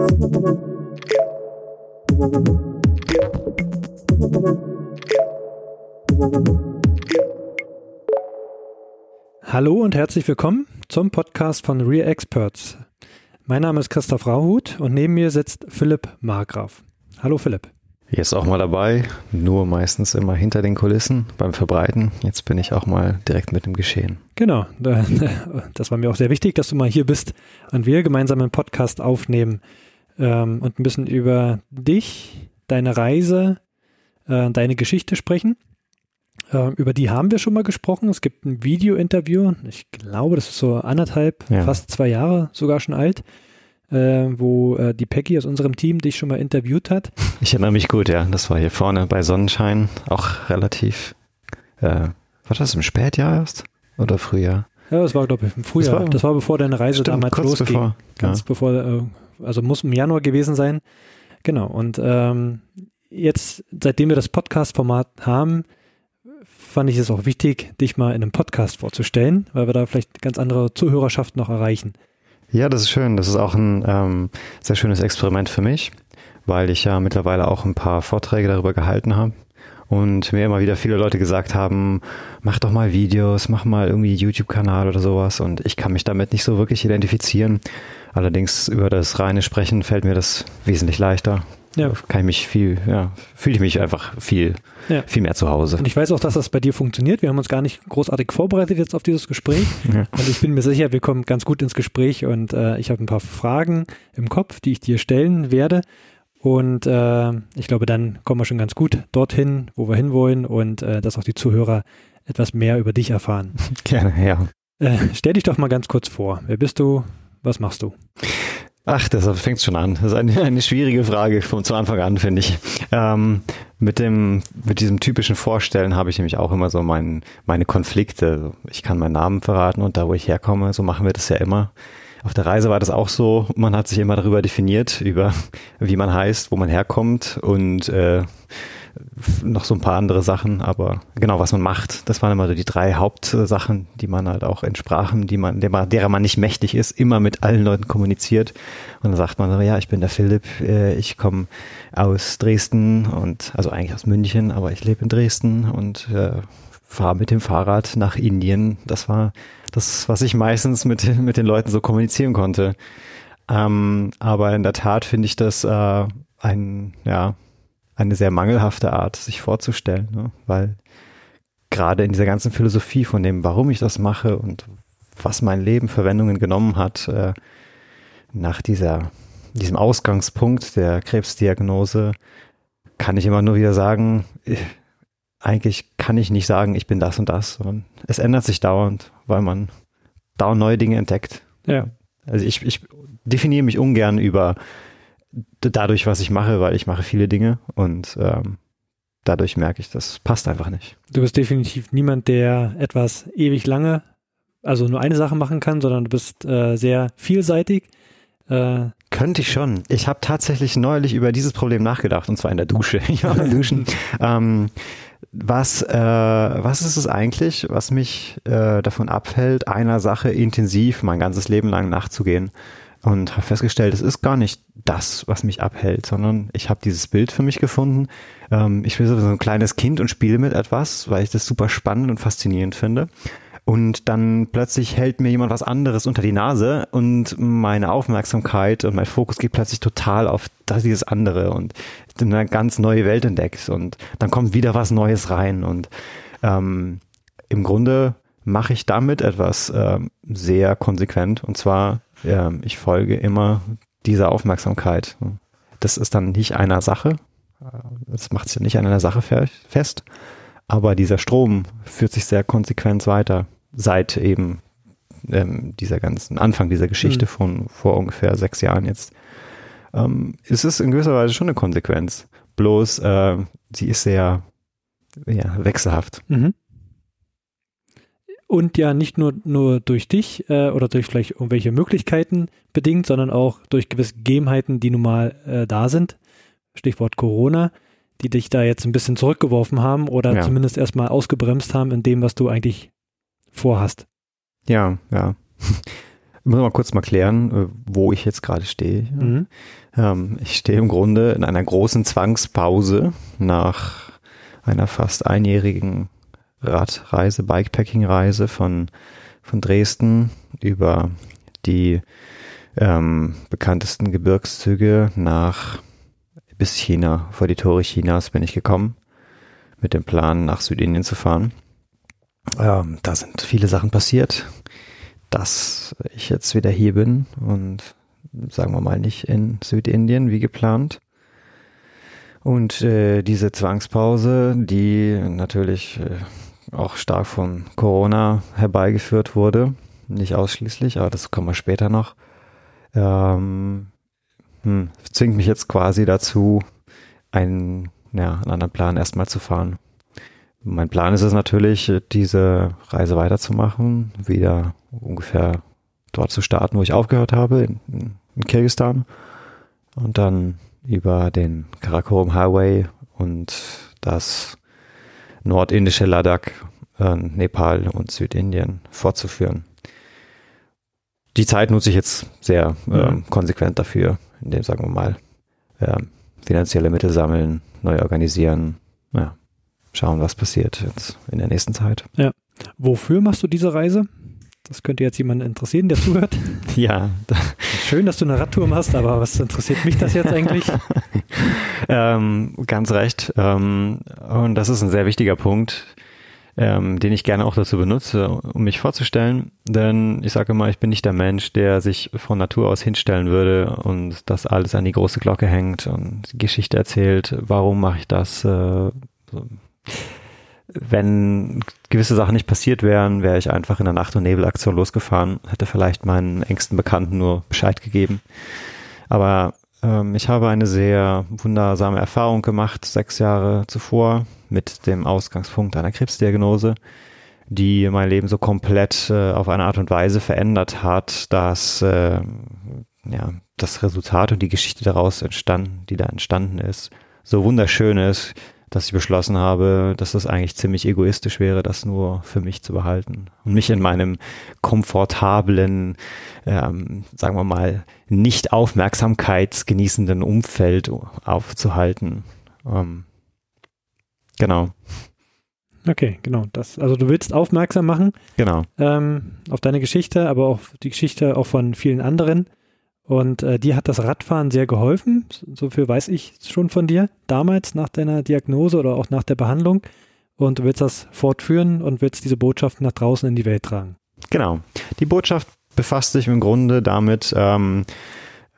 Hallo und herzlich willkommen zum Podcast von Real Experts. Mein Name ist Christoph Rauhut und neben mir sitzt Philipp Margraf. Hallo Philipp. Jetzt auch mal dabei, nur meistens immer hinter den Kulissen beim Verbreiten. Jetzt bin ich auch mal direkt mit dem Geschehen. Genau, das war mir auch sehr wichtig, dass du mal hier bist und wir gemeinsam einen Podcast aufnehmen ähm, und ein bisschen über dich, deine Reise, äh, deine Geschichte sprechen. Äh, über die haben wir schon mal gesprochen. Es gibt ein Video-Interview, ich glaube, das ist so anderthalb, ja. fast zwei Jahre sogar schon alt äh, wo äh, die Peggy aus unserem Team dich schon mal interviewt hat. Ich erinnere mich gut, ja. Das war hier vorne bei Sonnenschein, auch relativ, äh, war das im Spätjahr erst oder Frühjahr? Ja, das war, glaube ich, im Frühjahr. Das war, das war bevor deine Reise stimmt, damals losging. Bevor, ganz ja. bevor, äh, also muss im Januar gewesen sein. Genau. Und ähm, jetzt, seitdem wir das Podcast-Format haben, fand ich es auch wichtig, dich mal in einem Podcast vorzustellen, weil wir da vielleicht ganz andere Zuhörerschaft noch erreichen. Ja, das ist schön. Das ist auch ein ähm, sehr schönes Experiment für mich, weil ich ja mittlerweile auch ein paar Vorträge darüber gehalten habe und mir immer wieder viele Leute gesagt haben, mach doch mal Videos, mach mal irgendwie YouTube-Kanal oder sowas und ich kann mich damit nicht so wirklich identifizieren. Allerdings über das reine Sprechen fällt mir das wesentlich leichter ja. kann ich mich viel, ja, fühle ich mich einfach viel, ja. viel mehr zu Hause. Und ich weiß auch, dass das bei dir funktioniert. Wir haben uns gar nicht großartig vorbereitet jetzt auf dieses Gespräch. Ja. Und ich bin mir sicher, wir kommen ganz gut ins Gespräch und äh, ich habe ein paar Fragen im Kopf, die ich dir stellen werde. Und äh, ich glaube, dann kommen wir schon ganz gut dorthin, wo wir hinwollen und äh, dass auch die Zuhörer etwas mehr über dich erfahren. Gerne, ja. Äh, stell dich doch mal ganz kurz vor. Wer bist du? Was machst du? Ach, das fängt schon an. Das ist eine, eine schwierige Frage von zu Anfang an, finde ich. Ähm, mit dem, mit diesem typischen Vorstellen habe ich nämlich auch immer so mein, meine Konflikte. Ich kann meinen Namen verraten und da, wo ich herkomme, so machen wir das ja immer. Auf der Reise war das auch so. Man hat sich immer darüber definiert, über wie man heißt, wo man herkommt und äh, noch so ein paar andere Sachen, aber genau, was man macht, das waren immer so die drei Hauptsachen, die man halt auch in Sprachen, die man, der, derer man nicht mächtig ist, immer mit allen Leuten kommuniziert. Und dann sagt man so, ja, ich bin der Philipp, äh, ich komme aus Dresden und, also eigentlich aus München, aber ich lebe in Dresden und äh, fahre mit dem Fahrrad nach Indien. Das war das, was ich meistens mit, mit den Leuten so kommunizieren konnte. Ähm, aber in der Tat finde ich das äh, ein, ja, eine sehr mangelhafte Art, sich vorzustellen, ne? weil gerade in dieser ganzen Philosophie von dem, warum ich das mache und was mein Leben für Wendungen genommen hat, äh, nach dieser, diesem Ausgangspunkt der Krebsdiagnose, kann ich immer nur wieder sagen, ich, äh, eigentlich kann ich nicht sagen, ich bin das und das, sondern es ändert sich dauernd, weil man dauernd neue Dinge entdeckt. Ja. Also ich, ich definiere mich ungern über dadurch, was ich mache, weil ich mache viele Dinge und ähm, dadurch merke ich, das passt einfach nicht. Du bist definitiv niemand, der etwas ewig lange, also nur eine Sache machen kann, sondern du bist äh, sehr vielseitig. Äh, Könnte ich schon. Ich habe tatsächlich neulich über dieses Problem nachgedacht und zwar in der Dusche. Ich war beim Duschen. ähm, was, äh, was ist es eigentlich, was mich äh, davon abhält, einer Sache intensiv mein ganzes Leben lang nachzugehen? Und habe festgestellt, es ist gar nicht das, was mich abhält, sondern ich habe dieses Bild für mich gefunden. Ähm, ich bin so ein kleines Kind und spiele mit etwas, weil ich das super spannend und faszinierend finde. Und dann plötzlich hält mir jemand was anderes unter die Nase und meine Aufmerksamkeit und mein Fokus geht plötzlich total auf das, dieses andere und eine ganz neue Welt entdeckt und dann kommt wieder was Neues rein und ähm, im Grunde mache ich damit etwas äh, sehr konsequent und zwar äh, ich folge immer dieser Aufmerksamkeit. Das ist dann nicht einer Sache, das macht sich ja nicht an einer Sache fest, aber dieser Strom führt sich sehr konsequent weiter seit eben ähm, dieser ganzen Anfang dieser Geschichte mhm. von vor ungefähr sechs Jahren jetzt. Ähm, es ist in gewisser Weise schon eine Konsequenz, bloß äh, sie ist sehr ja, wechselhaft. Mhm und ja nicht nur, nur durch dich äh, oder durch vielleicht irgendwelche Möglichkeiten bedingt, sondern auch durch gewisse Gegebenheiten, die nun mal äh, da sind. Stichwort Corona, die dich da jetzt ein bisschen zurückgeworfen haben oder ja. zumindest erstmal ausgebremst haben in dem, was du eigentlich vorhast. Ja, ja. Ich muss mal kurz mal klären, äh, wo ich jetzt gerade stehe. Mhm. Ähm, ich stehe im Grunde in einer großen Zwangspause nach einer fast einjährigen Radreise, Bikepacking-Reise von, von Dresden über die ähm, bekanntesten Gebirgszüge nach bis China. Vor die Tore Chinas bin ich gekommen mit dem Plan, nach Südindien zu fahren. Ähm, da sind viele Sachen passiert, dass ich jetzt wieder hier bin und sagen wir mal nicht in Südindien wie geplant. Und äh, diese Zwangspause, die natürlich äh, auch stark von Corona herbeigeführt wurde, nicht ausschließlich, aber das kommen wir später noch, ähm, hm, zwingt mich jetzt quasi dazu, einen, ja, einen anderen Plan erstmal zu fahren. Mein Plan ist es natürlich, diese Reise weiterzumachen, wieder ungefähr dort zu starten, wo ich aufgehört habe, in, in Kirgistan. Und dann über den Karakorum Highway und das nordindische Ladakh, äh, Nepal und Südindien fortzuführen. Die Zeit nutze ich jetzt sehr äh, konsequent dafür, indem, sagen wir mal, äh, finanzielle Mittel sammeln, neu organisieren, ja, schauen, was passiert jetzt in der nächsten Zeit. Ja. Wofür machst du diese Reise? Das könnte jetzt jemanden interessieren, der zuhört. Ja. Schön, dass du eine Radtour machst, aber was interessiert mich das jetzt eigentlich? ähm, ganz recht. Ähm, und das ist ein sehr wichtiger Punkt, ähm, den ich gerne auch dazu benutze, um mich vorzustellen. Denn ich sage immer, ich bin nicht der Mensch, der sich von Natur aus hinstellen würde und das alles an die große Glocke hängt und Geschichte erzählt, warum mache ich das. Äh, wenn gewisse Sachen nicht passiert wären, wäre ich einfach in der Nacht- und Nebelaktion losgefahren, hätte vielleicht meinen engsten Bekannten nur Bescheid gegeben. Aber ähm, ich habe eine sehr wundersame Erfahrung gemacht, sechs Jahre zuvor, mit dem Ausgangspunkt einer Krebsdiagnose, die mein Leben so komplett äh, auf eine Art und Weise verändert hat, dass äh, ja, das Resultat und die Geschichte daraus entstanden, die da entstanden ist, so wunderschön ist, dass ich beschlossen habe, dass das eigentlich ziemlich egoistisch wäre, das nur für mich zu behalten und mich in meinem komfortablen, ähm, sagen wir mal, nicht aufmerksamkeitsgenießenden Umfeld aufzuhalten. Ähm, genau. Okay, genau. Das, also du willst aufmerksam machen. Genau. Ähm, auf deine Geschichte, aber auch die Geschichte auch von vielen anderen. Und äh, dir hat das Radfahren sehr geholfen, so viel weiß ich schon von dir, damals nach deiner Diagnose oder auch nach der Behandlung. Und du willst das fortführen und willst diese Botschaft nach draußen in die Welt tragen. Genau. Die Botschaft befasst sich im Grunde damit, ähm,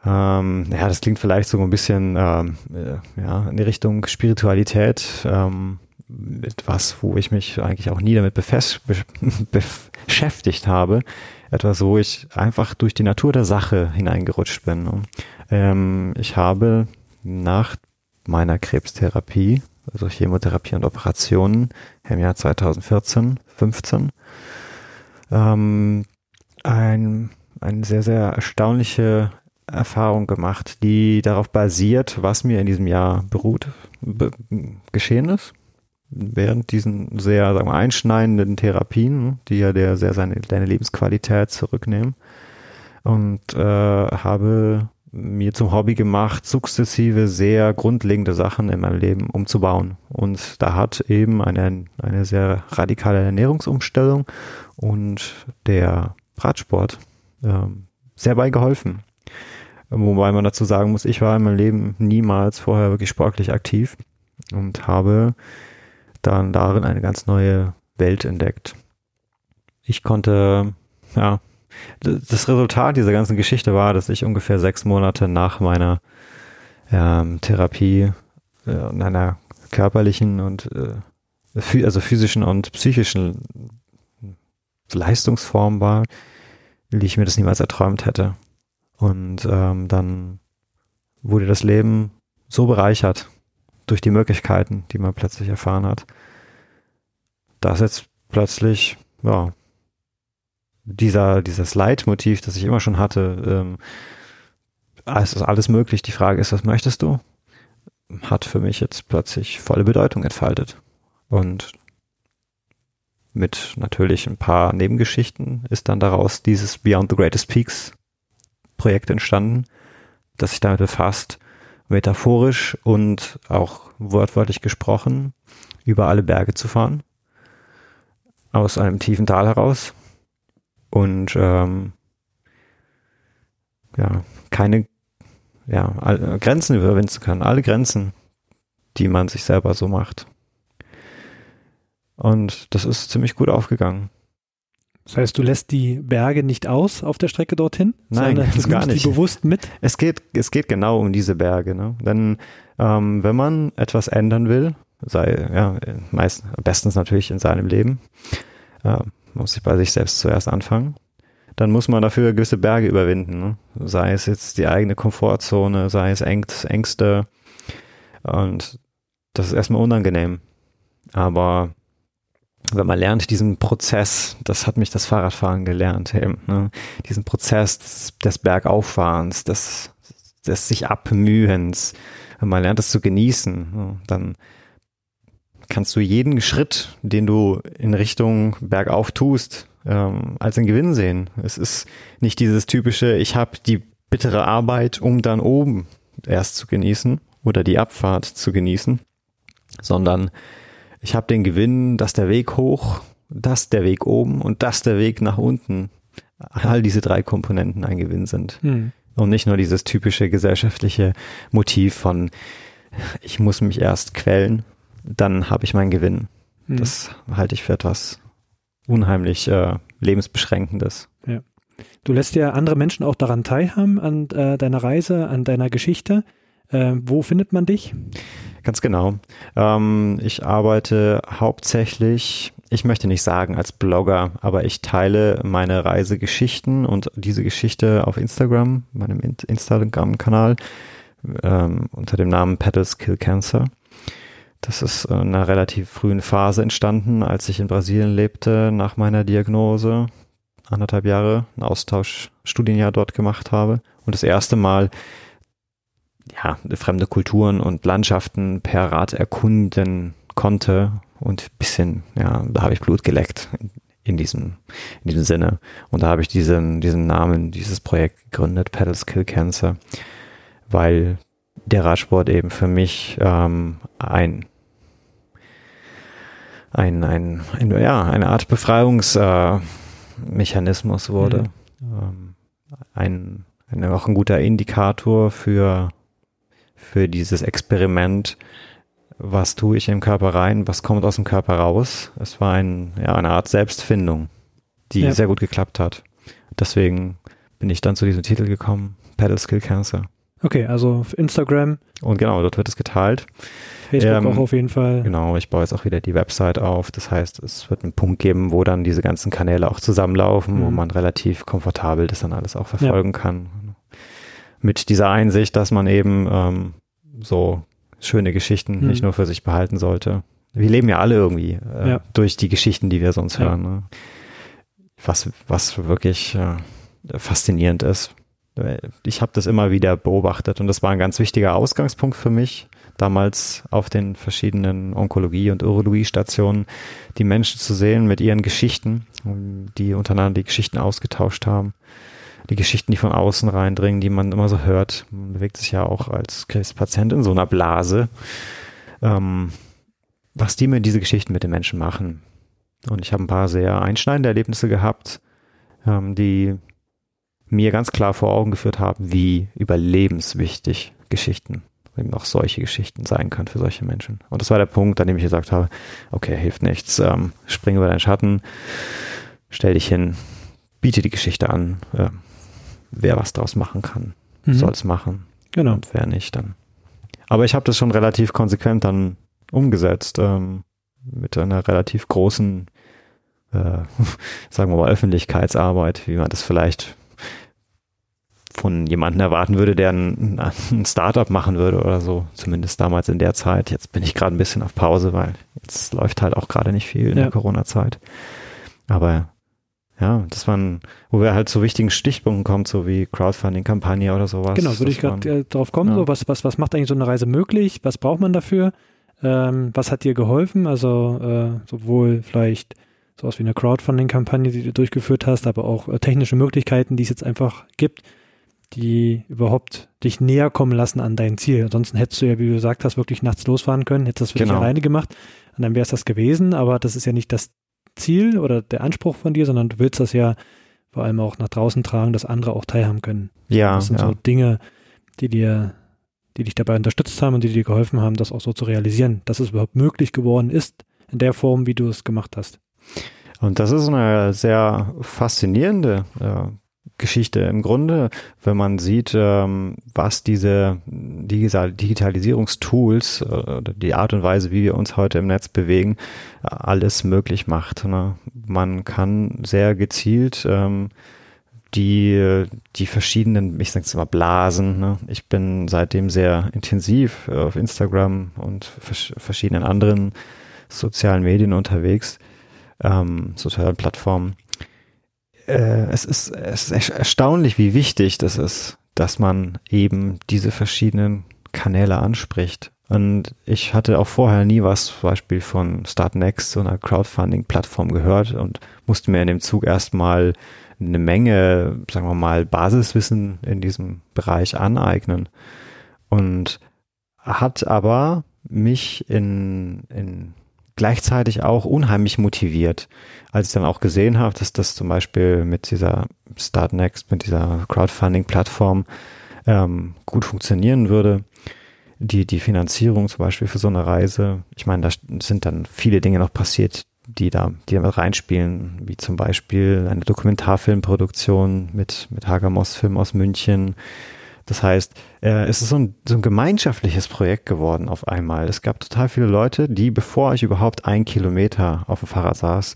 ähm, ja, das klingt vielleicht so ein bisschen ähm, äh, ja, in die Richtung Spiritualität, ähm, etwas, wo ich mich eigentlich auch nie damit beschäftigt habe etwas, wo ich einfach durch die Natur der Sache hineingerutscht bin. Ähm, ich habe nach meiner Krebstherapie, also Chemotherapie und Operationen im Jahr 2014, 15, ähm, ein, eine sehr, sehr erstaunliche Erfahrung gemacht, die darauf basiert, was mir in diesem Jahr beruht, be geschehen ist während diesen sehr sagen wir, einschneidenden Therapien, die ja der sehr seine deine Lebensqualität zurücknehmen und äh, habe mir zum Hobby gemacht, sukzessive sehr grundlegende Sachen in meinem Leben umzubauen. Und da hat eben eine, eine sehr radikale Ernährungsumstellung und der Radsport ähm, sehr bei geholfen. Wobei man dazu sagen muss, ich war in meinem Leben niemals vorher wirklich sportlich aktiv und habe dann darin eine ganz neue Welt entdeckt. Ich konnte, ja, das Resultat dieser ganzen Geschichte war, dass ich ungefähr sechs Monate nach meiner ähm, Therapie äh, in einer körperlichen und äh, also physischen und psychischen Leistungsform war, die ich mir das niemals erträumt hätte. Und ähm, dann wurde das Leben so bereichert durch die Möglichkeiten, die man plötzlich erfahren hat, dass jetzt plötzlich, ja, dieser, dieses Leitmotiv, das ich immer schon hatte, ähm, es ist alles möglich. Die Frage ist, was möchtest du? Hat für mich jetzt plötzlich volle Bedeutung entfaltet. Und mit natürlich ein paar Nebengeschichten ist dann daraus dieses Beyond the Greatest Peaks Projekt entstanden, das sich damit befasst, metaphorisch und auch wortwörtlich gesprochen über alle Berge zu fahren, aus einem tiefen Tal heraus und ähm, ja, keine ja, alle, Grenzen überwinden zu können, alle Grenzen, die man sich selber so macht. Und das ist ziemlich gut aufgegangen. Das heißt, du lässt die Berge nicht aus auf der Strecke dorthin? Nein, das gar nicht. Die bewusst mit? Es geht, es geht genau um diese Berge. Ne? Denn ähm, wenn man etwas ändern will, sei ja meist, bestens natürlich in seinem Leben, äh, muss ich bei sich selbst zuerst anfangen, dann muss man dafür gewisse Berge überwinden. Ne? Sei es jetzt die eigene Komfortzone, sei es Ängst, Ängste. Und das ist erstmal unangenehm. Aber wenn man lernt, diesen Prozess, das hat mich das Fahrradfahren gelernt, eben, ne? diesen Prozess des, des Bergauffahrens, des, des sich abmühens, wenn man lernt es zu genießen, ne? dann kannst du jeden Schritt, den du in Richtung Bergauf tust, ähm, als einen Gewinn sehen. Es ist nicht dieses typische, ich habe die bittere Arbeit, um dann oben erst zu genießen oder die Abfahrt zu genießen, sondern ich habe den Gewinn, dass der Weg hoch, dass der Weg oben und dass der Weg nach unten, all diese drei Komponenten ein Gewinn sind. Hm. Und nicht nur dieses typische gesellschaftliche Motiv von, ich muss mich erst quälen, dann habe ich meinen Gewinn. Hm. Das halte ich für etwas unheimlich äh, lebensbeschränkendes. Ja. Du lässt ja andere Menschen auch daran teilhaben, an äh, deiner Reise, an deiner Geschichte. Äh, wo findet man dich? Ganz genau. Ähm, ich arbeite hauptsächlich, ich möchte nicht sagen als Blogger, aber ich teile meine Reisegeschichten und diese Geschichte auf Instagram, meinem Instagram-Kanal, ähm, unter dem Namen Pedals Kill Cancer. Das ist in einer relativ frühen Phase entstanden, als ich in Brasilien lebte, nach meiner Diagnose. Anderthalb Jahre ein Austauschstudienjahr dort gemacht habe und das erste Mal ja, fremde Kulturen und Landschaften per Rad erkunden konnte und bisschen, ja, da habe ich Blut geleckt in diesem, in diesem Sinne. Und da habe ich diesen, diesen Namen, dieses Projekt gegründet, Pedals Kill Cancer, weil der Radsport eben für mich ähm, ein, ein, ein, ein, ja, eine Art Befreiungsmechanismus äh, wurde. Mhm. Ähm, ein, ein, auch ein guter Indikator für für dieses Experiment, was tue ich im Körper rein, was kommt aus dem Körper raus. Es war ein, ja, eine Art Selbstfindung, die ja. sehr gut geklappt hat. Deswegen bin ich dann zu diesem Titel gekommen, Pedal Skill Cancer. Okay, also auf Instagram. Und genau, dort wird es geteilt. Facebook ähm, auch auf jeden Fall. Genau, ich baue jetzt auch wieder die Website auf. Das heißt, es wird einen Punkt geben, wo dann diese ganzen Kanäle auch zusammenlaufen, mhm. wo man relativ komfortabel das dann alles auch verfolgen ja. kann mit dieser Einsicht, dass man eben ähm, so schöne Geschichten hm. nicht nur für sich behalten sollte. Wir leben ja alle irgendwie äh, ja. durch die Geschichten, die wir sonst ja. hören. Ne? Was, was wirklich äh, faszinierend ist. Ich habe das immer wieder beobachtet und das war ein ganz wichtiger Ausgangspunkt für mich, damals auf den verschiedenen Onkologie- und Urologiestationen die Menschen zu sehen mit ihren Geschichten, die untereinander die Geschichten ausgetauscht haben die Geschichten, die von außen reindringen, die man immer so hört. Man bewegt sich ja auch als Patient in so einer Blase. Ähm, was die mit diese Geschichten mit den Menschen machen. Und ich habe ein paar sehr einschneidende Erlebnisse gehabt, ähm, die mir ganz klar vor Augen geführt haben, wie überlebenswichtig Geschichten, eben auch solche Geschichten sein können für solche Menschen. Und das war der Punkt, an dem ich gesagt habe, okay, hilft nichts, ähm, spring über deinen Schatten, stell dich hin, biete die Geschichte an, äh, wer was draus machen kann, mhm. soll es machen. Genau. Und wer nicht, dann. Aber ich habe das schon relativ konsequent dann umgesetzt, ähm, mit einer relativ großen, äh, sagen wir mal, Öffentlichkeitsarbeit, wie man das vielleicht von jemandem erwarten würde, der ein, ein Startup machen würde oder so, zumindest damals in der Zeit. Jetzt bin ich gerade ein bisschen auf Pause, weil jetzt läuft halt auch gerade nicht viel in ja. der Corona-Zeit. Aber ja, das waren, wo wir halt zu wichtigen Stichpunkten kommen, so wie Crowdfunding-Kampagne oder sowas. Genau, würde ich gerade äh, drauf kommen. Ja. So, was, was, was macht eigentlich so eine Reise möglich? Was braucht man dafür? Ähm, was hat dir geholfen? Also äh, sowohl vielleicht sowas wie eine Crowdfunding-Kampagne, die du durchgeführt hast, aber auch äh, technische Möglichkeiten, die es jetzt einfach gibt, die überhaupt dich näher kommen lassen an dein Ziel. Ansonsten hättest du ja, wie du gesagt hast, wirklich nachts losfahren können, hättest das für Genau. dich alleine gemacht und dann wäre es das gewesen, aber das ist ja nicht das Ziel oder der Anspruch von dir, sondern du willst das ja vor allem auch nach draußen tragen, dass andere auch teilhaben können. Ja, Das sind ja. so Dinge, die dir, die dich dabei unterstützt haben und die dir geholfen haben, das auch so zu realisieren, dass es überhaupt möglich geworden ist, in der Form, wie du es gemacht hast. Und das ist eine sehr faszinierende äh, Geschichte im Grunde, wenn man sieht, ähm, was diese Digital Digitalisierungstools äh, die Art und Weise, wie wir uns heute im Netz bewegen, äh, alles möglich macht. Ne? Man kann sehr gezielt ähm, die, die verschiedenen, ich sage es immer Blasen. Ne? Ich bin seitdem sehr intensiv auf Instagram und vers verschiedenen anderen sozialen Medien unterwegs, ähm, sozialen Plattformen. Äh, es, ist, es ist erstaunlich, wie wichtig das ist, dass man eben diese verschiedenen Kanäle anspricht. Und ich hatte auch vorher nie was zum Beispiel von Startnext, so einer Crowdfunding-Plattform gehört und musste mir in dem Zug erstmal eine Menge, sagen wir mal, Basiswissen in diesem Bereich aneignen. Und hat aber mich in, in gleichzeitig auch unheimlich motiviert, als ich dann auch gesehen habe, dass das zum Beispiel mit dieser Startnext, mit dieser Crowdfunding-Plattform ähm, gut funktionieren würde. Die, die Finanzierung zum Beispiel für so eine Reise, ich meine, da sind dann viele Dinge noch passiert, die da, die damit reinspielen, wie zum Beispiel eine Dokumentarfilmproduktion mit, mit Hagermoss Film aus München. Das heißt, äh, es ist so ein, so ein gemeinschaftliches Projekt geworden auf einmal. Es gab total viele Leute, die, bevor ich überhaupt ein Kilometer auf dem Fahrrad saß,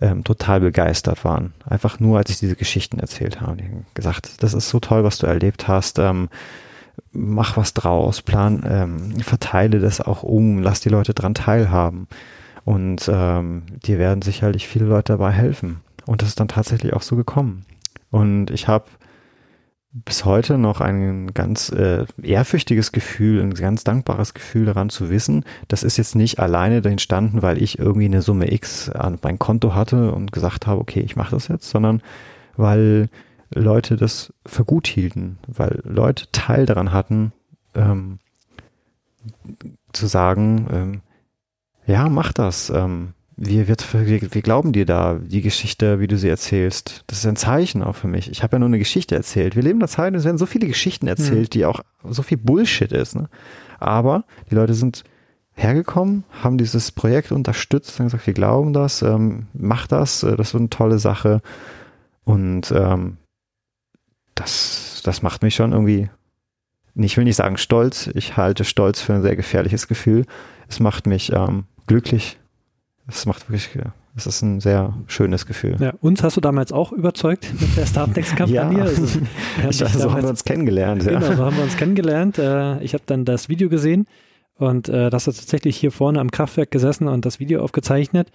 ähm, total begeistert waren. Einfach nur, als ich diese Geschichten erzählt habe. Die haben gesagt, das ist so toll, was du erlebt hast. Ähm, mach was draus, plan, ähm, verteile das auch um, lass die Leute dran teilhaben. Und ähm, dir werden sicherlich viele Leute dabei helfen. Und das ist dann tatsächlich auch so gekommen. Und ich habe bis heute noch ein ganz äh, ehrfürchtiges Gefühl, ein ganz dankbares Gefühl daran zu wissen, das ist jetzt nicht alleine entstanden, weil ich irgendwie eine Summe X an mein Konto hatte und gesagt habe, okay, ich mache das jetzt, sondern weil Leute das für gut hielten, weil Leute Teil daran hatten, ähm, zu sagen, ähm, ja, mach das. Ähm, wir, wir, wir, glauben dir da, die Geschichte, wie du sie erzählst. Das ist ein Zeichen auch für mich. Ich habe ja nur eine Geschichte erzählt. Wir leben in einer Zeit, es werden so viele Geschichten erzählt, die auch so viel Bullshit ist. Ne? Aber die Leute sind hergekommen, haben dieses Projekt unterstützt, haben gesagt, wir glauben das, ähm, mach das, äh, das ist eine tolle Sache. Und ähm, das, das macht mich schon irgendwie, ich will nicht sagen stolz, ich halte Stolz für ein sehr gefährliches Gefühl. Es macht mich ähm, glücklich. Es macht wirklich, es ist ein sehr schönes Gefühl. Ja, uns hast du damals auch überzeugt mit der Startnext-Kampagne. Ja. Also, Ich, so haben damals- wir uns kennengelernt. Genau, Ja. so haben wir uns kennengelernt. Äh, Ich habe dann das Video gesehen und äh, das hat tatsächlich hier vorne am Kraftwerk gesessen und das Video aufgezeichnet.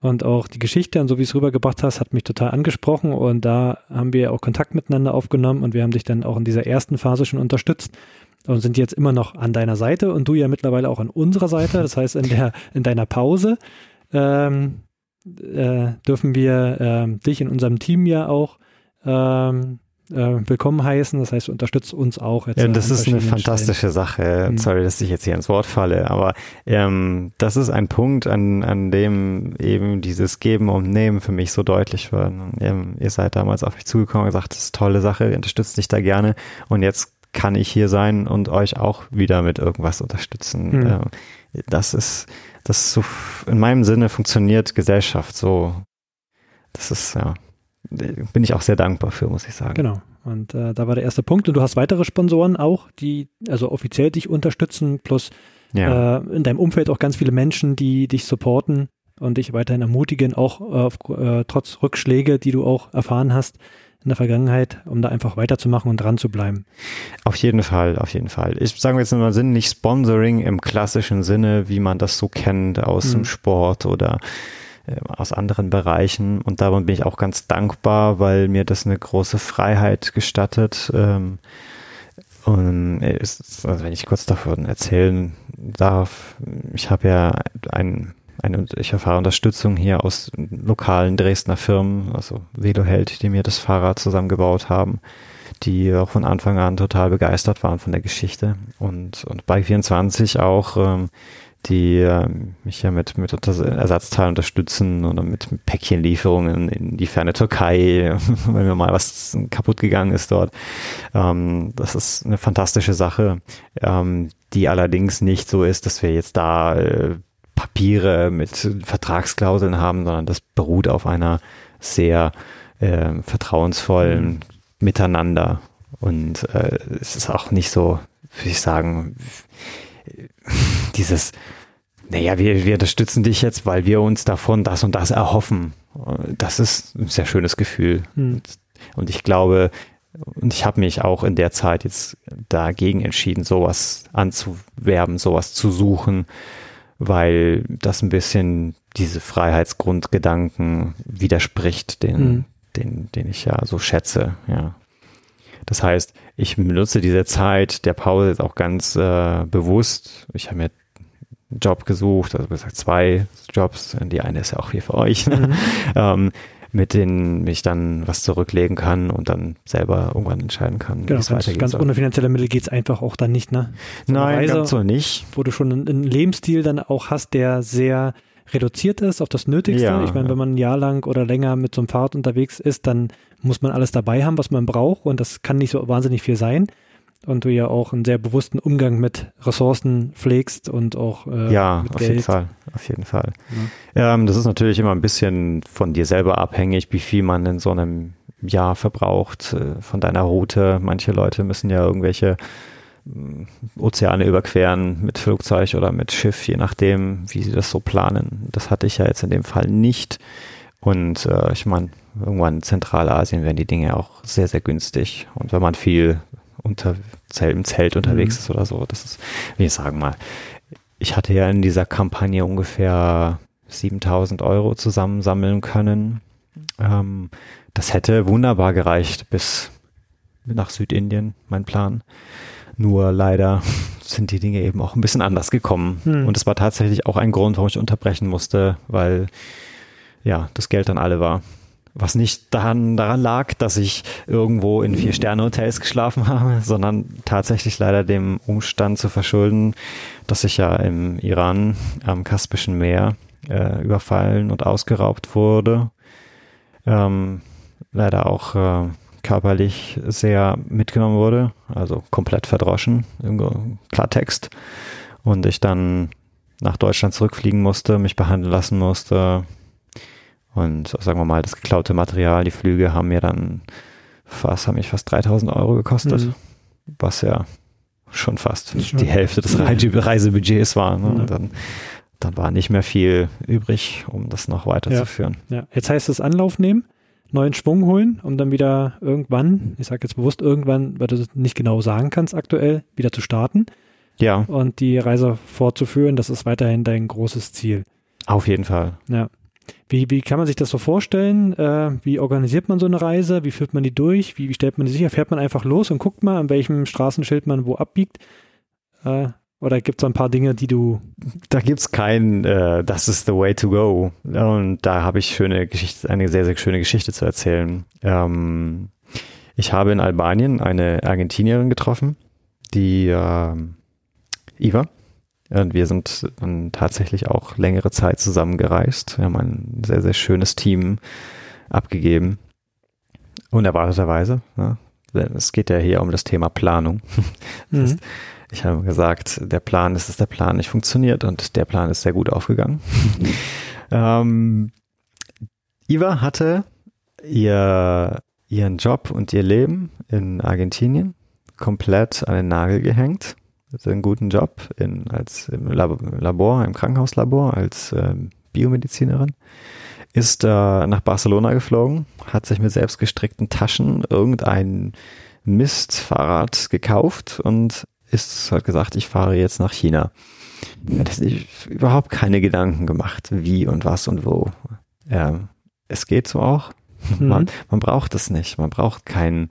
Und auch die Geschichte und so wie es rübergebracht hast, hat mich total angesprochen. Und da haben wir auch Kontakt miteinander aufgenommen und wir haben dich dann auch in dieser ersten Phase schon unterstützt und sind jetzt immer noch an deiner Seite und du ja mittlerweile auch an unserer Seite. Das heißt, in der, in deiner Pause ähm, äh, dürfen wir ähm, dich in unserem Team ja auch ähm, äh, willkommen heißen. Das heißt, du unterstützt uns auch jetzt. Ja, an das ist eine fantastische Sache. Mhm. Sorry, dass ich jetzt hier ins Wort falle, aber ähm, das ist ein Punkt, an, an dem eben dieses Geben und Nehmen für mich so deutlich wird. Ähm, ihr seid damals auf mich zugekommen und gesagt, das ist eine tolle Sache, ihr unterstützt dich da gerne und jetzt kann ich hier sein und euch auch wieder mit irgendwas unterstützen. Mhm. Ähm, das ist, das ist so, in meinem Sinne funktioniert Gesellschaft so. Das ist, ja, bin ich auch sehr dankbar für, muss ich sagen. Genau. Und äh, da war der erste Punkt. Und du hast weitere Sponsoren auch, die also offiziell dich unterstützen, plus Ja. äh, in deinem Umfeld auch ganz viele Menschen, die dich supporten und dich weiterhin ermutigen, auch äh, auf, äh, trotz Rückschläge, die du auch erfahren hast in der Vergangenheit, um da einfach weiterzumachen und dran zu bleiben. Auf jeden Fall, auf jeden Fall. Ich sage jetzt mal Sinn, nicht Sponsoring im klassischen Sinne, wie man das so kennt aus Mhm. dem Sport oder äh, aus anderen Bereichen. Und darum bin ich auch ganz dankbar, weil mir das eine große Freiheit gestattet. Ähm, und es ist, also wenn ich kurz davon erzählen darf, ich habe ja ein eine, ich erfahre Unterstützung hier aus lokalen Dresdner Firmen, also Veloheld, die mir das Fahrrad zusammengebaut haben, die auch von Anfang an total begeistert waren von der Geschichte und, und Bike 24 auch, ähm, die äh, mich ja mit, mit Ersatzteilen unterstützen oder mit Päckchenlieferungen in die ferne Türkei, wenn mir mal was kaputt gegangen ist dort. Ähm, das ist eine fantastische Sache, ähm, die allerdings nicht so ist, dass wir jetzt da äh, Papiere mit Vertragsklauseln haben, sondern das beruht auf einer sehr äh, vertrauensvollen mhm. Miteinander. Und äh, es ist auch nicht so, würde ich sagen, dieses, naja, wir, wir unterstützen dich jetzt, weil wir uns davon das und das erhoffen. Das ist ein sehr schönes Gefühl. Mhm. Und ich glaube, und ich habe mich auch in der Zeit jetzt dagegen entschieden, sowas anzuwerben, sowas zu suchen, weil das ein bisschen diese Freiheitsgrundgedanken widerspricht, den, mhm. den, den ich ja so schätze, ja. Das heißt, ich benutze diese Zeit der Pause jetzt auch ganz äh, bewusst. Ich habe mir einen Job gesucht, also gesagt zwei Jobs. Die eine ist ja auch hier für euch. Ne? Mhm. ähm, mit denen ich dann was zurücklegen kann und dann selber irgendwann entscheiden kann, genau, wie es weitergeht. Ganz ohne finanzielle Mittel geht es einfach auch dann nicht, ne? So Nein, Reise, ganz so nicht. Wo du schon einen Lebensstil dann auch hast, der sehr reduziert ist auf das Nötigste. Ja, ich meine, wenn man ein Jahr lang oder länger mit so einem Fahrrad unterwegs ist, dann muss man alles dabei haben, was man braucht und das kann nicht so wahnsinnig viel sein und du ja auch einen sehr bewussten Umgang mit Ressourcen pflegst und auch äh, ja, mit auf Geld. jeden Fall, auf jeden Fall. Ja. Ähm, das ist natürlich immer ein bisschen von dir selber abhängig, wie viel man in so einem Jahr verbraucht, äh, von deiner Route. Manche Leute müssen ja irgendwelche äh, Ozeane überqueren mit Flugzeug oder mit Schiff, je nachdem, wie sie das so planen. Das hatte ich ja jetzt in dem Fall nicht. Und äh, ich meine, irgendwann in Zentralasien werden die Dinge auch sehr, sehr günstig. Und wenn man viel unter im Zelt unterwegs mhm. ist oder so. Das ist, wie ich sagen mal, ich hatte ja in dieser Kampagne ungefähr 7000 Euro zusammensammeln können. Ähm, das hätte wunderbar gereicht bis nach Südindien, mein Plan. Nur leider sind die Dinge eben auch ein bisschen anders gekommen. Mhm. Und es war tatsächlich auch ein Grund, warum ich unterbrechen musste, weil ja, das Geld dann alle war was nicht daran, daran lag, dass ich irgendwo in Vier-Sterne-Hotels geschlafen habe, sondern tatsächlich leider dem Umstand zu verschulden, dass ich ja im Iran am Kaspischen Meer äh, überfallen und ausgeraubt wurde. Ähm, leider auch äh, körperlich sehr mitgenommen wurde, also komplett verdroschen, im Klartext. Und ich dann nach Deutschland zurückfliegen musste, mich behandeln lassen musste, und sagen wir mal, das geklaute Material, die Flüge haben mir dann fast, haben mich fast 3000 Euro gekostet, mhm. was ja schon fast schon. die Hälfte des Reisebudgets war. Ne? Ja. Dann, dann war nicht mehr viel übrig, um das noch weiterzuführen. Ja. ja. Jetzt heißt es Anlauf nehmen, neuen Schwung holen, um dann wieder irgendwann, ich sage jetzt bewusst irgendwann, weil du das nicht genau sagen kannst aktuell, wieder zu starten. Ja. Und die Reise fortzuführen, das ist weiterhin dein großes Ziel. Auf jeden Fall. Ja. Wie, wie kann man sich das so vorstellen? Äh, wie organisiert man so eine Reise? Wie führt man die durch? Wie, wie stellt man die sicher? Fährt man einfach los und guckt mal, an welchem Straßenschild man wo abbiegt? Äh, oder gibt es ein paar Dinge, die du. Da gibt es kein, äh, das ist the way to go. Und da habe ich schöne Geschichte, eine sehr, sehr schöne Geschichte zu erzählen. Ähm, ich habe in Albanien eine Argentinierin getroffen, die äh, Iva. Und wir sind dann tatsächlich auch längere Zeit zusammen gereist. Wir haben ein sehr, sehr schönes Team abgegeben. Unerwarteterweise. Ne? Es geht ja hier um das Thema Planung. Das mhm. heißt, ich habe gesagt, der Plan, ist der Plan nicht funktioniert und der Plan ist sehr gut aufgegangen. ähm, Iva hatte ihr, ihren Job und ihr Leben in Argentinien komplett an den Nagel gehängt einen guten Job in, als im Labor, im Krankenhauslabor als ähm, Biomedizinerin. Ist äh, nach Barcelona geflogen, hat sich mit selbstgestrickten Taschen irgendein Mistfahrrad gekauft und ist, hat gesagt, ich fahre jetzt nach China. Hat sich überhaupt keine Gedanken gemacht, wie und was und wo. Ähm, es geht so auch. Mhm. Man, man braucht es nicht. Man braucht keinen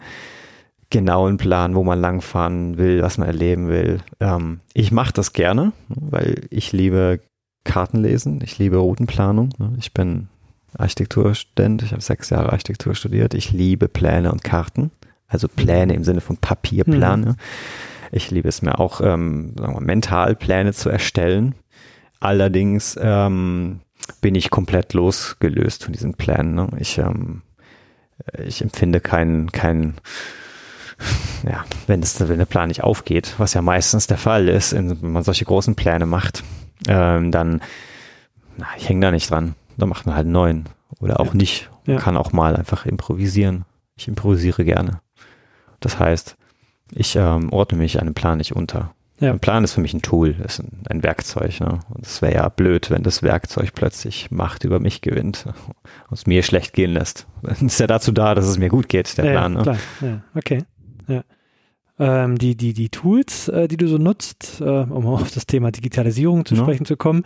genauen Plan, wo man langfahren will, was man erleben will. Ähm, ich mache das gerne, weil ich liebe Karten lesen. Ich liebe Routenplanung. Ne? Ich bin Architekturstudent. Ich habe sechs Jahre Architektur studiert. Ich liebe Pläne und Karten. Also Pläne im Sinne von Papierpläne. Mhm. Ich liebe es mir auch, ähm, sagen wir, mental Pläne zu erstellen. Allerdings ähm, bin ich komplett losgelöst von diesen Plänen. Ne? Ich, ähm, ich empfinde keinen, kein, ja, wenn, es, wenn der Plan nicht aufgeht, was ja meistens der Fall ist, wenn man solche großen Pläne macht, ähm, dann, na, ich hänge da nicht dran. Da macht man halt einen neuen. Oder auch ja. nicht. Man ja. kann auch mal einfach improvisieren. Ich improvisiere gerne. Das heißt, ich ähm, ordne mich einem Plan nicht unter. Ja. Ein Plan ist für mich ein Tool, ist ein, ein Werkzeug. Ne? Und es wäre ja blöd, wenn das Werkzeug plötzlich Macht über mich gewinnt und es mir schlecht gehen lässt. Es ist ja dazu da, dass es mir gut geht, der ja, Plan. Ja, ne? klar. Ja, okay. Ja. Ähm, die, die, die Tools, äh, die du so nutzt, äh, um auf das Thema Digitalisierung zu sprechen zu kommen,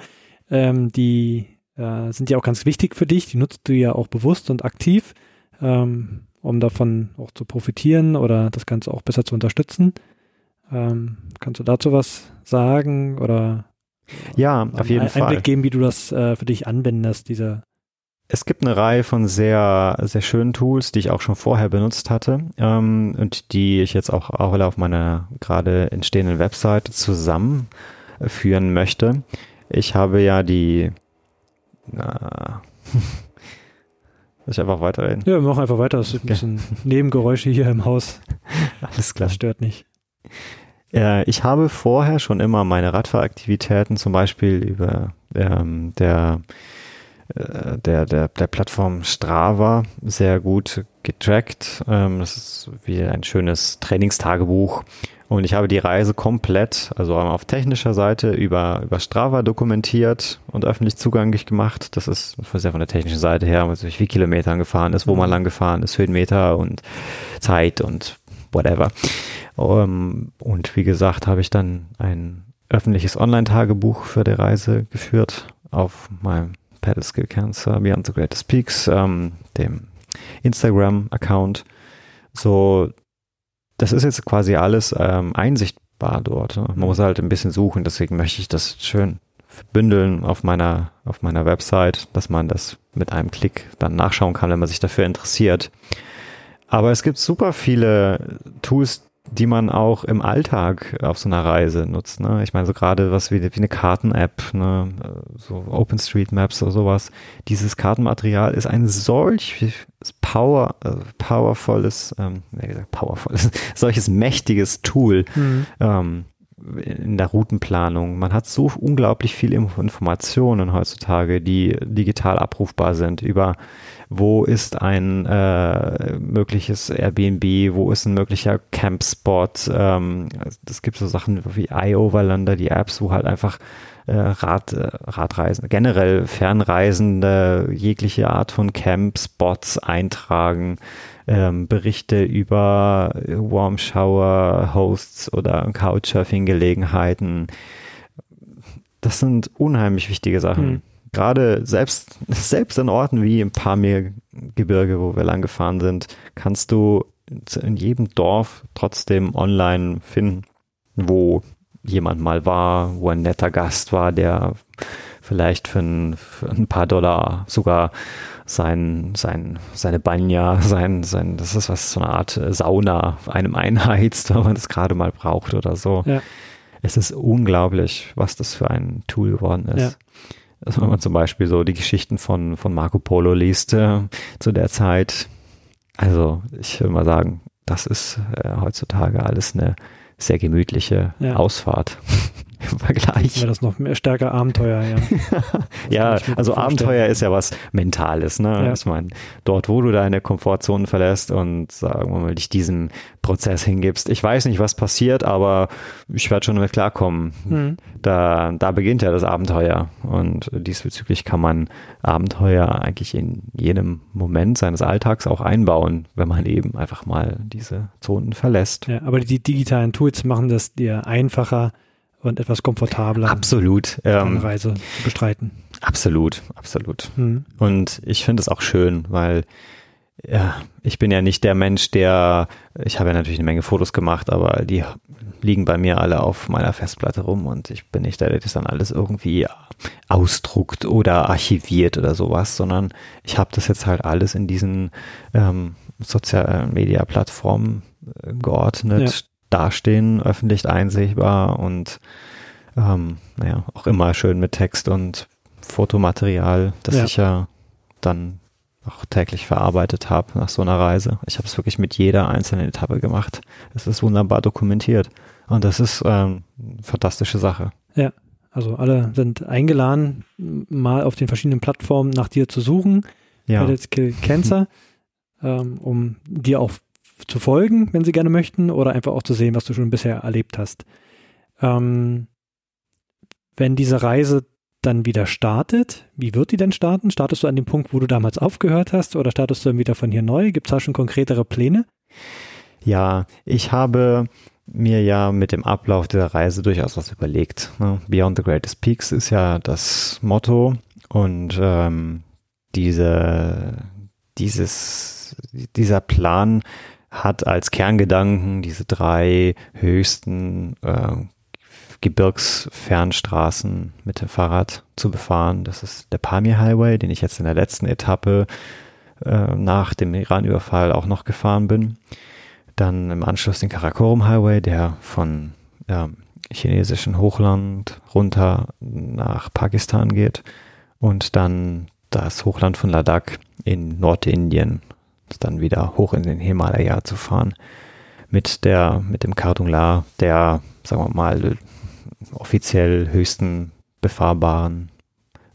ähm, die äh, sind ja auch ganz wichtig für dich. Die nutzt du ja auch bewusst und aktiv, ähm, um davon auch zu profitieren oder das Ganze auch besser zu unterstützen. Ähm, kannst du dazu was sagen oder ja, auf jeden einen Fall. Einblick geben, wie du das äh, für dich anwendest, diese es gibt eine Reihe von sehr, sehr schönen Tools, die ich auch schon vorher benutzt hatte ähm, und die ich jetzt auch, auch auf meiner gerade entstehenden Webseite zusammenführen möchte. Ich habe ja die na, Soll ich einfach weiterreden? Ja, wir machen einfach weiter. Es sind ein bisschen Nebengeräusche hier im Haus. Alles klar. Das stört nicht. Äh, ich habe vorher schon immer meine Radfahraktivitäten zum Beispiel über ähm, der, äh, der, der, der Plattform Strava sehr gut getrackt. Ähm, das ist wie ein schönes Trainingstagebuch. Und ich habe die Reise komplett, also auf technischer Seite über, über Strava dokumentiert und öffentlich zugänglich gemacht. Das ist sehr von der technischen Seite her, also wie Kilometern gefahren ist, wo man mhm. lang gefahren ist, Höhenmeter und Zeit und whatever. Um, ähm, und wie gesagt, habe ich dann ein öffentliches Online-Tagebuch für die Reise geführt auf meinem Pedal Skill Cancer Beyond the Greatest Peaks, ähm, dem Instagram-Account. So, das ist jetzt quasi alles ähm, einsichtbar dort. Ne? Man muss halt ein bisschen suchen, deswegen möchte ich das schön bündeln auf meiner, auf meiner Website, dass man das mit einem Klick dann nachschauen kann, wenn man sich dafür interessiert. Aber es gibt super viele Tools, die man auch im Alltag auf so einer Reise nutzt. Ne? Ich meine, so gerade was wie, wie eine Karten-App, ne? so OpenStreetMaps oder sowas. Dieses Kartenmaterial ist ein solch power, äh, powervolles, ähm, gesagt, powervolles, solches mächtiges Tool. Mhm. Ähm, in der Routenplanung. Man hat so unglaublich viel Informationen heutzutage, die digital abrufbar sind über wo ist ein äh, mögliches Airbnb, wo ist ein möglicher Campspot. Ähm, es gibt so Sachen wie iOverlander, die Apps, wo halt einfach äh, Rad, äh, Radreisen, generell Fernreisende jegliche Art von Campspots eintragen. Ähm, Berichte über Warm Shower Hosts oder Couchsurfing Gelegenheiten. Das sind unheimlich wichtige Sachen. Hm gerade selbst, selbst in Orten wie im Pamir-Gebirge, wo wir lang gefahren sind, kannst du in jedem Dorf trotzdem online finden, wo jemand mal war, wo ein netter Gast war, der vielleicht für ein, für ein paar Dollar sogar sein, sein, seine Banya, sein, sein, das ist was, so eine Art Sauna einem einheizt, wenn man das gerade mal braucht oder so. Ja. Es ist unglaublich, was das für ein Tool geworden ist. Ja. Also wenn man zum Beispiel so die Geschichten von, von Marco Polo liest äh, zu der Zeit. Also ich würde mal sagen, das ist äh, heutzutage alles eine sehr gemütliche ja. Ausfahrt im Vergleich. Wäre das noch mehr stärker Abenteuer, ja. ja, also Abenteuer ist ja was Mentales, ne? Ja. Ich meine, dort, wo du deine Komfortzone verlässt und sagen wir mal, dich diesem Prozess hingibst. Ich weiß nicht, was passiert, aber ich werde schon damit klarkommen. Mhm. Da, da beginnt ja das Abenteuer. Und diesbezüglich kann man Abenteuer eigentlich in jedem Moment seines Alltags auch einbauen, wenn man eben einfach mal diese Zonen verlässt. Ja, aber die digitalen Tools machen das dir einfacher, und etwas komfortabler absolut ähm, Reise zu bestreiten. Absolut, absolut. Mhm. Und ich finde es auch schön, weil ja, ich bin ja nicht der Mensch, der, ich habe ja natürlich eine Menge Fotos gemacht, aber die liegen bei mir alle auf meiner Festplatte rum und ich bin nicht der, der das dann alles irgendwie ausdruckt oder archiviert oder sowas, sondern ich habe das jetzt halt alles in diesen ähm, sozialen Media Plattformen äh, geordnet, ja. Dastehen, öffentlich einsehbar und ähm, naja, auch immer schön mit Text und Fotomaterial, das ja. ich ja dann auch täglich verarbeitet habe nach so einer Reise. Ich habe es wirklich mit jeder einzelnen Etappe gemacht. Es ist wunderbar dokumentiert. Und das ist ähm, eine fantastische Sache. Ja, also alle sind eingeladen, mal auf den verschiedenen Plattformen nach dir zu suchen. Ja. Kill Cancer, ähm, um dir auch zu folgen, wenn sie gerne möchten, oder einfach auch zu sehen, was du schon bisher erlebt hast. Ähm, wenn diese Reise dann wieder startet, wie wird die denn starten? Startest du an dem Punkt, wo du damals aufgehört hast oder startest du dann wieder von hier neu? Gibt es da schon konkretere Pläne? Ja, ich habe mir ja mit dem Ablauf der Reise durchaus was überlegt. Ne? Beyond the Greatest Peaks ist ja das Motto und ähm, diese, dieses, dieser Plan hat als Kerngedanken diese drei höchsten äh, Gebirgsfernstraßen mit dem Fahrrad zu befahren. Das ist der Pamir Highway, den ich jetzt in der letzten Etappe äh, nach dem Iran-Überfall auch noch gefahren bin. Dann im Anschluss den Karakorum Highway, der von ja, chinesischen Hochland runter nach Pakistan geht. Und dann das Hochland von Ladakh in Nordindien, dann wieder hoch in den Himalaya zu fahren. Mit der, mit dem Kardungla, der, sagen wir mal, offiziell höchsten befahrbaren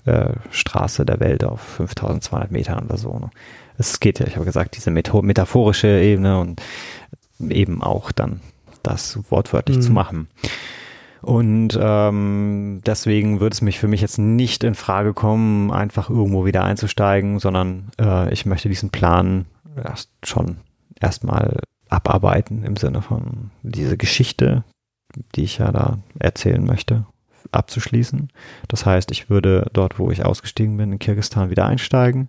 äh, Straße der Welt auf 5200 Metern oder so. Ne? Es geht ja, ich habe gesagt, diese metaphorische Ebene und eben auch dann das wortwörtlich mhm. zu machen. Und ähm, deswegen würde es mich für mich jetzt nicht in Frage kommen, einfach irgendwo wieder einzusteigen, sondern äh, ich möchte diesen Plan erst schon erstmal abarbeiten im Sinne von diese Geschichte, die ich ja da erzählen möchte, abzuschließen. Das heißt, ich würde dort, wo ich ausgestiegen bin, in Kirgistan wieder einsteigen.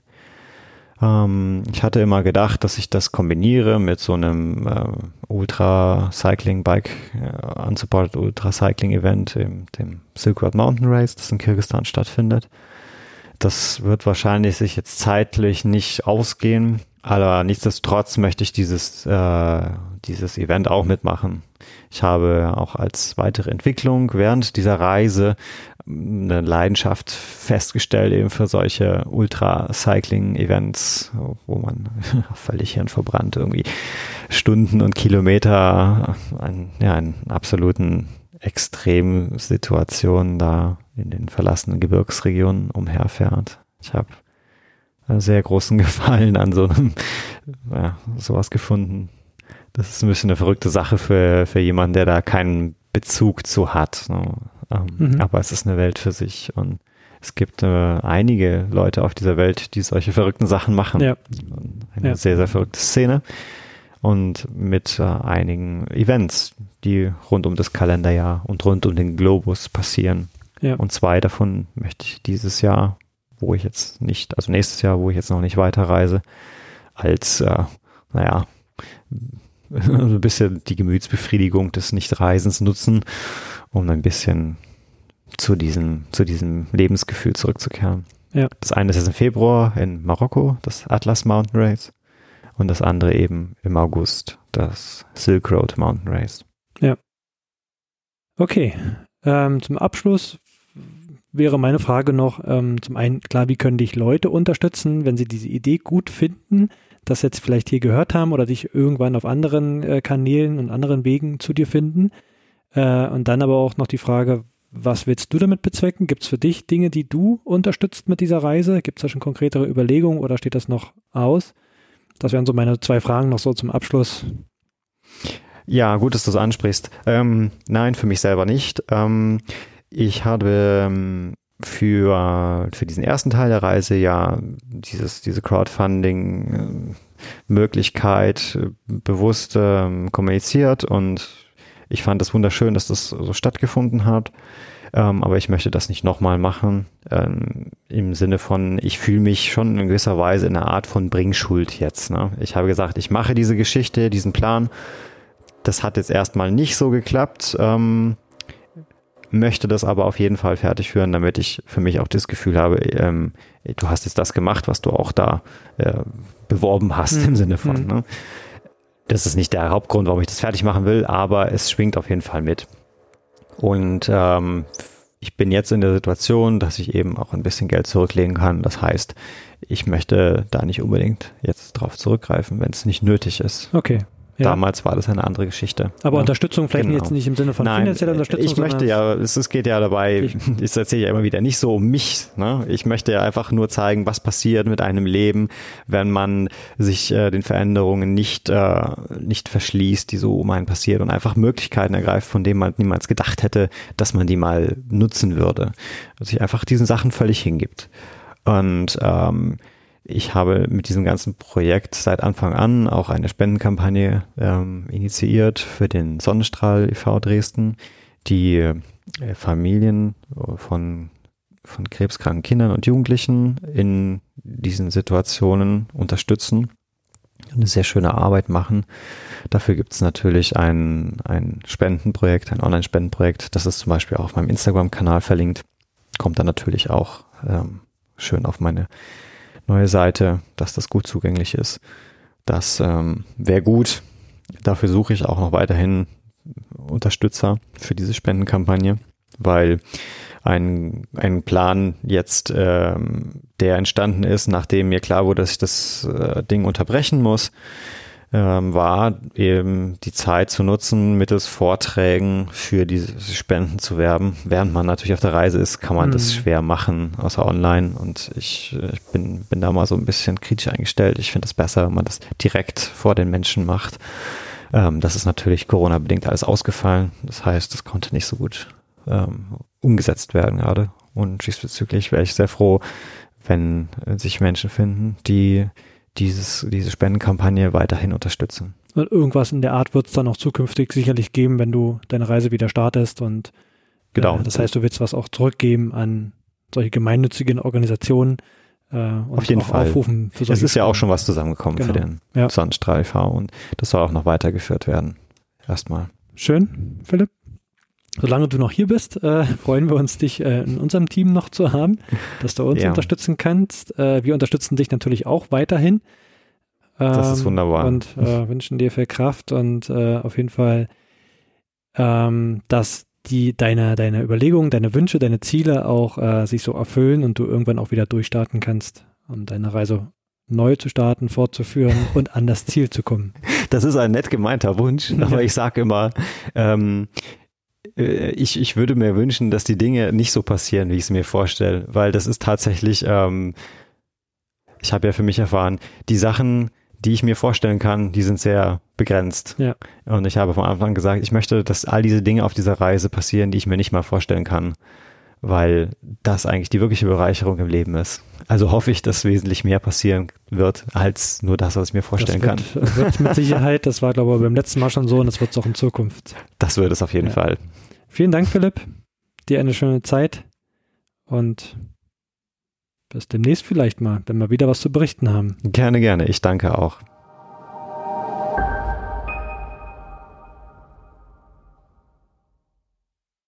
Ähm, ich hatte immer gedacht, dass ich das kombiniere mit so einem äh, Ultra Cycling Bike, äh, Unsupported Ultra Cycling Event, dem, dem Silk Road Mountain Race, das in Kirgistan stattfindet. Das wird wahrscheinlich sich jetzt zeitlich nicht ausgehen, aber nichtsdestotrotz möchte ich dieses, äh, dieses Event auch mitmachen. Ich habe auch als weitere Entwicklung während dieser Reise eine Leidenschaft festgestellt eben für solche Ultra-Cycling-Events, wo man völlig hirnverbrannt irgendwie Stunden und Kilometer an, ja, in absoluten Extremsituationen da in den verlassenen Gebirgsregionen umherfährt. Ich habe sehr großen Gefallen an so einem, ja, sowas gefunden. Das ist ein bisschen eine verrückte Sache für, für jemanden, der da keinen Bezug zu hat. Ne? Ähm, mhm. Aber es ist eine Welt für sich und es gibt äh, einige Leute auf dieser Welt, die solche verrückten Sachen machen. Ja. Eine ja. sehr, sehr verrückte Szene und mit äh, einigen Events, die rund um das Kalenderjahr und rund um den Globus passieren. Ja. Und zwei davon möchte ich dieses Jahr, wo ich jetzt nicht, also nächstes Jahr, wo ich jetzt noch nicht weiterreise, als, äh, naja, ein bisschen die Gemütsbefriedigung des Nichtreisens nutzen, um ein bisschen zu diesem, zu diesem Lebensgefühl zurückzukehren. Ja. Das eine ist jetzt im Februar in Marokko, das Atlas Mountain Race. Und das andere eben im August, das Silk Road Mountain Race. Ja. Okay. Ähm, zum Abschluss wäre meine Frage noch, ähm, zum einen, klar, wie können dich Leute unterstützen, wenn sie diese Idee gut finden, das jetzt vielleicht hier gehört haben oder dich irgendwann auf anderen äh, Kanälen und anderen Wegen zu dir finden. Äh, und dann aber auch noch die Frage, was willst du damit bezwecken? Gibt es für dich Dinge, die du unterstützt mit dieser Reise? Gibt es da schon konkretere Überlegungen oder steht das noch aus? Das wären so meine zwei Fragen noch so zum Abschluss. Ja, gut, dass du es ansprichst. Ähm, nein, für mich selber nicht. Ähm, ich habe ähm, für, für diesen ersten Teil der Reise ja dieses, diese Crowdfunding-Möglichkeit äh, bewusst ähm, kommuniziert und ich fand es wunderschön, dass das so stattgefunden hat. Ähm, aber ich möchte das nicht nochmal machen. Ähm, Im Sinne von, ich fühle mich schon in gewisser Weise in einer Art von Bringschuld jetzt. Ne? Ich habe gesagt, ich mache diese Geschichte, diesen Plan. Das hat jetzt erstmal nicht so geklappt. Ähm, möchte das aber auf jeden Fall fertig führen, damit ich für mich auch das Gefühl habe, ähm, du hast jetzt das gemacht, was du auch da äh, beworben hast mhm. im Sinne von. Mhm. Ne? Das ist nicht der Hauptgrund, warum ich das fertig machen will, aber es schwingt auf jeden Fall mit. Und ähm, ich bin jetzt in der Situation, dass ich eben auch ein bisschen Geld zurücklegen kann. Das heißt, ich möchte da nicht unbedingt jetzt drauf zurückgreifen, wenn es nicht nötig ist. Okay. Ja. Damals war das eine andere Geschichte. Aber ja. Unterstützung vielleicht genau. jetzt nicht im Sinne von Nein, finanzieller Unterstützung. Ich möchte ja, es, es geht ja dabei, ich, ich erzähle ja immer wieder nicht so um mich. Ne? Ich möchte ja einfach nur zeigen, was passiert mit einem Leben, wenn man sich äh, den Veränderungen nicht, äh, nicht verschließt, die so um einen passiert und einfach Möglichkeiten ergreift, von denen man niemals gedacht hätte, dass man die mal nutzen würde. Also sich einfach diesen Sachen völlig hingibt. Und ähm, ich habe mit diesem ganzen Projekt seit Anfang an auch eine Spendenkampagne ähm, initiiert für den Sonnenstrahl e.V. Dresden, die äh, Familien von, von krebskranken Kindern und Jugendlichen in diesen Situationen unterstützen eine sehr schöne Arbeit machen. Dafür gibt es natürlich ein, ein Spendenprojekt, ein Online-Spendenprojekt. Das ist zum Beispiel auch auf meinem Instagram-Kanal verlinkt. Kommt dann natürlich auch ähm, schön auf meine neue Seite, dass das gut zugänglich ist. Das ähm, wäre gut. Dafür suche ich auch noch weiterhin Unterstützer für diese Spendenkampagne, weil ein, ein Plan jetzt, ähm, der entstanden ist, nachdem mir klar wurde, dass ich das äh, Ding unterbrechen muss, ähm, war eben die Zeit zu nutzen, mittels Vorträgen für diese Spenden zu werben. Während man natürlich auf der Reise ist, kann man mhm. das schwer machen, außer online. Und ich, ich bin, bin da mal so ein bisschen kritisch eingestellt. Ich finde es besser, wenn man das direkt vor den Menschen macht. Ähm, das ist natürlich Corona-bedingt alles ausgefallen. Das heißt, es konnte nicht so gut ähm, umgesetzt werden gerade. Und diesbezüglich wäre ich sehr froh, wenn sich Menschen finden, die dieses, diese Spendenkampagne weiterhin unterstützen. Und irgendwas in der Art wird es dann auch zukünftig sicherlich geben, wenn du deine Reise wieder startest und genau. Äh, das heißt, du willst was auch zurückgeben an solche gemeinnützigen Organisationen. Äh, und Auf jeden Fall. Aufrufen für es ist ja auch schon was zusammengekommen genau. für den ja. E.V. und das soll auch noch weitergeführt werden. Erstmal. Schön, Philipp. Solange du noch hier bist, äh, freuen wir uns, dich äh, in unserem Team noch zu haben, dass du uns ja. unterstützen kannst. Äh, wir unterstützen dich natürlich auch weiterhin. Ähm, das ist ähm, wunderbar. Und äh, wünschen dir viel Kraft und äh, auf jeden Fall, ähm, dass die deine, deine Überlegungen, deine Wünsche, deine Ziele auch äh, sich so erfüllen und du irgendwann auch wieder durchstarten kannst, um deine Reise neu zu starten, fortzuführen und an das Ziel zu kommen. Das ist ein nett gemeinter Wunsch, aber ich sage immer, ähm, äh, ich, ich würde mir wünschen, dass die Dinge nicht so passieren, wie ich es mir vorstelle, weil das ist tatsächlich, ähm, ich habe ja für mich erfahren, die Sachen, die ich mir vorstellen kann, die sind sehr begrenzt. Ja. Und ich habe von Anfang an gesagt, ich möchte, dass all diese Dinge auf dieser Reise passieren, die ich mir nicht mal vorstellen kann, weil das eigentlich die wirkliche Bereicherung im Leben ist. Also hoffe ich, dass wesentlich mehr passieren wird, als nur das, was ich mir vorstellen das wird, kann. Wird mit Sicherheit, das war glaube ich beim letzten Mal schon so und das wird es auch in Zukunft. Das wird es auf jeden ja. Fall. Vielen Dank, Philipp. Dir eine schöne Zeit und bis demnächst vielleicht mal, wenn wir wieder was zu berichten haben. Gerne, gerne. Ich danke auch.